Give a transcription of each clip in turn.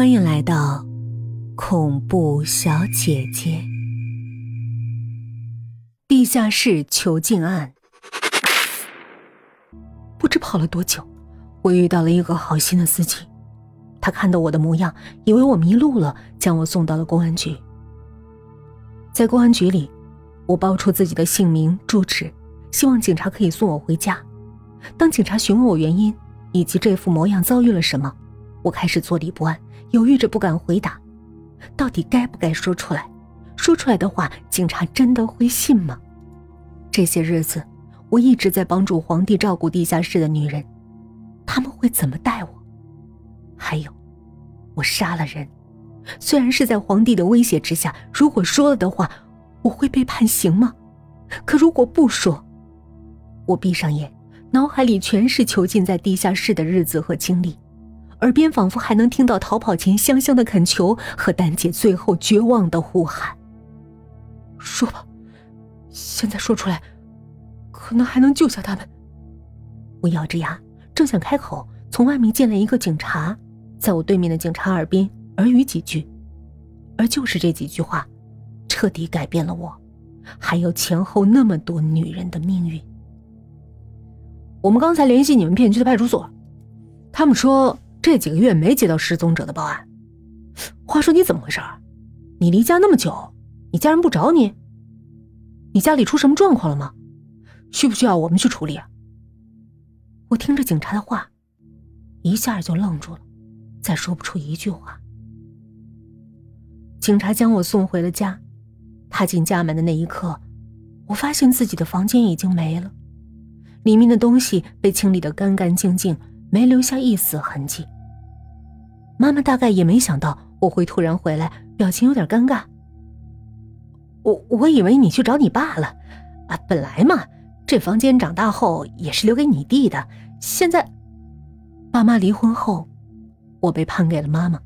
欢迎来到恐怖小姐姐地下室囚禁案。不知跑了多久，我遇到了一个好心的司机。他看到我的模样，以为我迷路了，将我送到了公安局。在公安局里，我报出自己的姓名、住址，希望警察可以送我回家。当警察询问我原因以及这副模样遭遇了什么，我开始坐立不安，犹豫着不敢回答，到底该不该说出来？说出来的话，警察真的会信吗？这些日子，我一直在帮助皇帝照顾地下室的女人，他们会怎么待我？还有，我杀了人，虽然是在皇帝的威胁之下，如果说了的话，我会被判刑吗？可如果不说，我闭上眼，脑海里全是囚禁在地下室的日子和经历。耳边仿佛还能听到逃跑前香香的恳求和丹姐最后绝望的呼喊。说吧，现在说出来，可能还能救下他们。我咬着牙，正想开口，从外面进来一个警察，在我对面的警察耳边耳语几句，而就是这几句话，彻底改变了我，还有前后那么多女人的命运。我们刚才联系你们片区的派出所，他们说。这几个月没接到失踪者的报案。话说你怎么回事？你离家那么久，你家人不找你？你家里出什么状况了吗？需不需要我们去处理？我听着警察的话，一下就愣住了，再说不出一句话。警察将我送回了家，踏进家门的那一刻，我发现自己的房间已经没了，里面的东西被清理的干干净净。没留下一丝痕迹。妈妈大概也没想到我会突然回来，表情有点尴尬。我我以为你去找你爸了，啊，本来嘛，这房间长大后也是留给你弟的。现在，爸妈离婚后，我被判给了妈妈。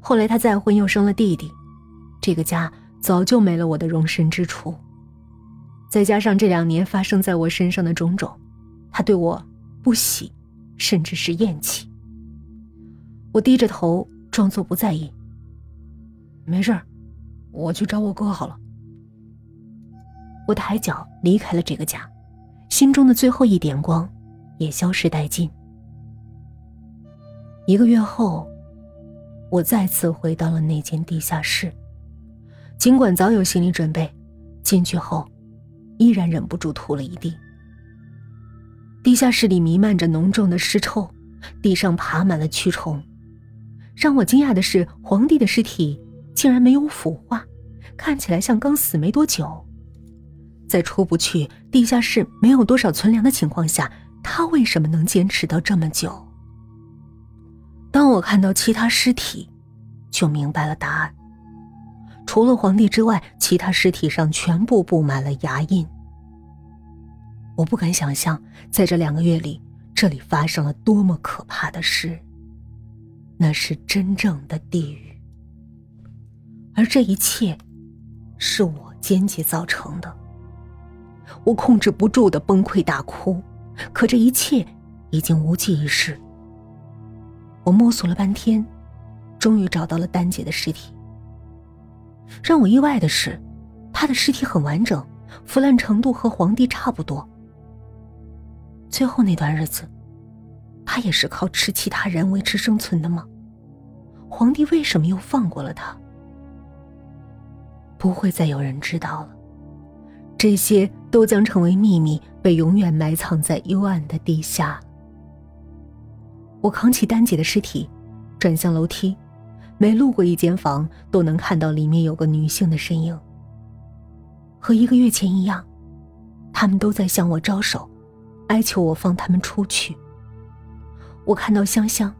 后来他再婚又生了弟弟，这个家早就没了我的容身之处。再加上这两年发生在我身上的种种，他对我不喜。甚至是厌弃。我低着头，装作不在意。没事我去找我哥好了。我抬脚离开了这个家，心中的最后一点光也消失殆尽。一个月后，我再次回到了那间地下室，尽管早有心理准备，进去后依然忍不住吐了一地。地下室里弥漫着浓重的尸臭，地上爬满了蛆虫。让我惊讶的是，皇帝的尸体竟然没有腐化，看起来像刚死没多久。在出不去地下室、没有多少存粮的情况下，他为什么能坚持到这么久？当我看到其他尸体，就明白了答案。除了皇帝之外，其他尸体上全部布满了牙印。我不敢想象，在这两个月里，这里发生了多么可怕的事。那是真正的地狱，而这一切，是我间接造成的。我控制不住的崩溃大哭，可这一切已经无济于事。我摸索了半天，终于找到了丹姐的尸体。让我意外的是，她的尸体很完整，腐烂程度和皇帝差不多。最后那段日子，他也是靠吃其他人维持生存的吗？皇帝为什么又放过了他？不会再有人知道了，这些都将成为秘密，被永远埋藏在幽暗的地下。我扛起丹姐的尸体，转向楼梯，每路过一间房，都能看到里面有个女性的身影。和一个月前一样，他们都在向我招手。哀求我放他们出去。我看到香香，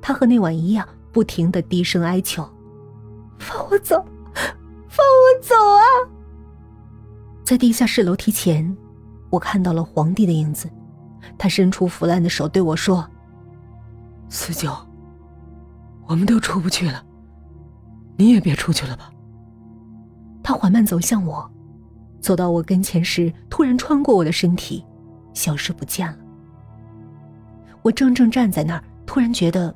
她和那晚一样，不停的低声哀求：“放我走，放我走啊！”在地下室楼梯前，我看到了皇帝的影子，他伸出腐烂的手对我说：“四九，我们都出不去了，你也别出去了吧。”他缓慢走向我，走到我跟前时，突然穿过我的身体。消失不见了。我怔怔站在那儿，突然觉得，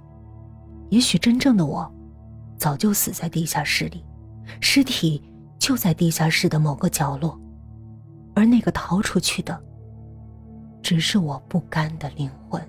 也许真正的我，早就死在地下室里，尸体就在地下室的某个角落，而那个逃出去的，只是我不甘的灵魂。